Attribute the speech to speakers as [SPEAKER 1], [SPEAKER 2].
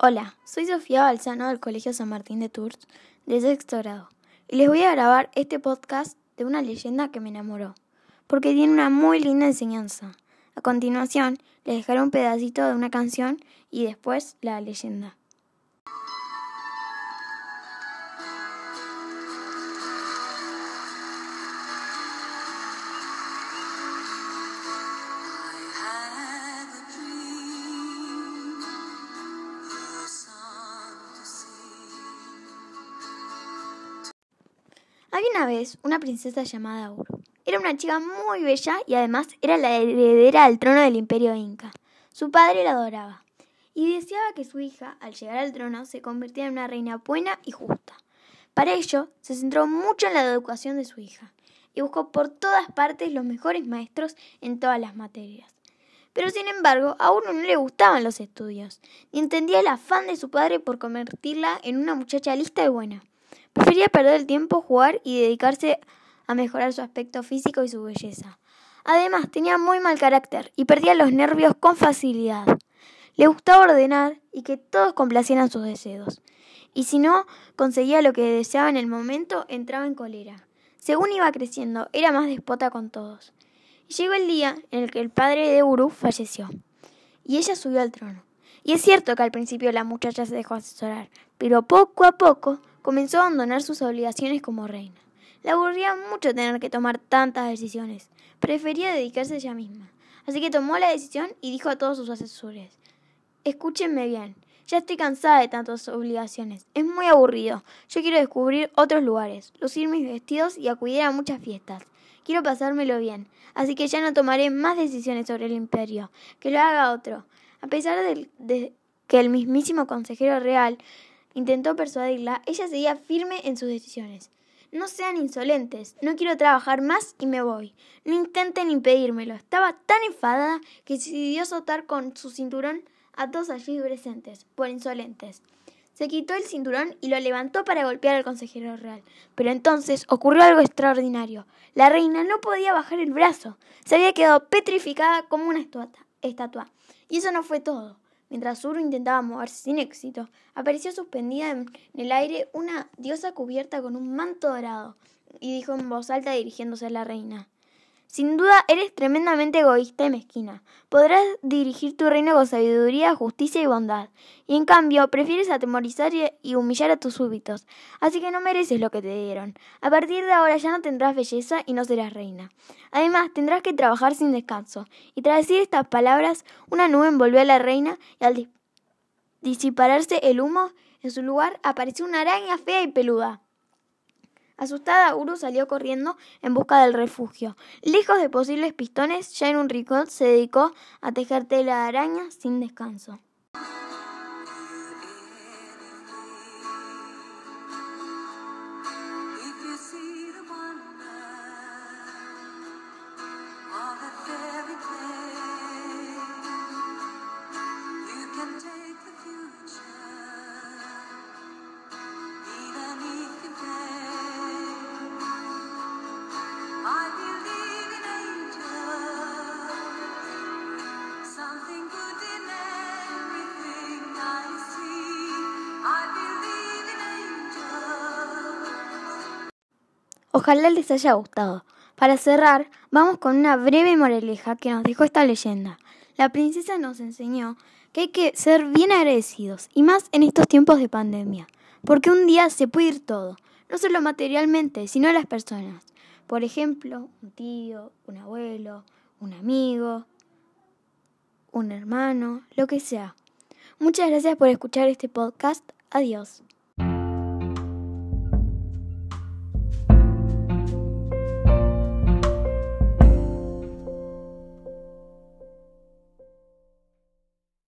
[SPEAKER 1] Hola, soy Sofía Balsano del Colegio San Martín de Tours, de sexto grado, y les voy a grabar este podcast de una leyenda que me enamoró, porque tiene una muy linda enseñanza. A continuación, les dejaré un pedacito de una canción y después la leyenda. Había una vez una princesa llamada Uru. Era una chica muy bella y además era la heredera al trono del imperio inca. Su padre la adoraba y deseaba que su hija, al llegar al trono, se convirtiera en una reina buena y justa. Para ello, se centró mucho en la educación de su hija y buscó por todas partes los mejores maestros en todas las materias. Pero sin embargo, a no le gustaban los estudios, ni entendía el afán de su padre por convertirla en una muchacha lista y buena. Prefería perder el tiempo, jugar y dedicarse a mejorar su aspecto físico y su belleza. Además, tenía muy mal carácter y perdía los nervios con facilidad. Le gustaba ordenar y que todos complacieran sus deseos. Y si no conseguía lo que deseaba en el momento, entraba en cólera. Según iba creciendo, era más despota con todos. Y llegó el día en el que el padre de Uru falleció. Y ella subió al trono. Y es cierto que al principio la muchacha se dejó asesorar, pero poco a poco comenzó a abandonar sus obligaciones como reina. Le aburría mucho tener que tomar tantas decisiones. Prefería dedicarse a ella misma. Así que tomó la decisión y dijo a todos sus asesores, escúchenme bien, ya estoy cansada de tantas obligaciones. Es muy aburrido. Yo quiero descubrir otros lugares, lucir mis vestidos y acudir a muchas fiestas. Quiero pasármelo bien. Así que ya no tomaré más decisiones sobre el imperio. Que lo haga otro. A pesar de que el mismísimo consejero real intentó persuadirla, ella seguía firme en sus decisiones. No sean insolentes, no quiero trabajar más y me voy. No intenten impedírmelo. Estaba tan enfadada que decidió azotar con su cinturón a todos allí presentes, por insolentes. Se quitó el cinturón y lo levantó para golpear al consejero real. Pero entonces ocurrió algo extraordinario. La reina no podía bajar el brazo. Se había quedado petrificada como una estatua. Y eso no fue todo. Mientras Uru intentaba moverse sin éxito, apareció suspendida en el aire una diosa cubierta con un manto dorado, y dijo en voz alta dirigiéndose a la reina sin duda eres tremendamente egoísta y mezquina. Podrás dirigir tu reino con sabiduría, justicia y bondad. Y en cambio, prefieres atemorizar y humillar a tus súbitos. Así que no mereces lo que te dieron. A partir de ahora ya no tendrás belleza y no serás reina. Además, tendrás que trabajar sin descanso. Y tras decir estas palabras, una nube envolvió a la reina y al disiparse el humo, en su lugar apareció una araña fea y peluda. Asustada, Uru salió corriendo en busca del refugio. Lejos de posibles pistones, ya en un rincón se dedicó a tejer tela de araña sin descanso. Ojalá les haya gustado. Para cerrar, vamos con una breve moraleja que nos dejó esta leyenda. La princesa nos enseñó que hay que ser bien agradecidos, y más en estos tiempos de pandemia, porque un día se puede ir todo, no solo materialmente, sino las personas. Por ejemplo, un tío, un abuelo, un amigo, un hermano, lo que sea. Muchas gracias por escuchar este podcast. Adiós.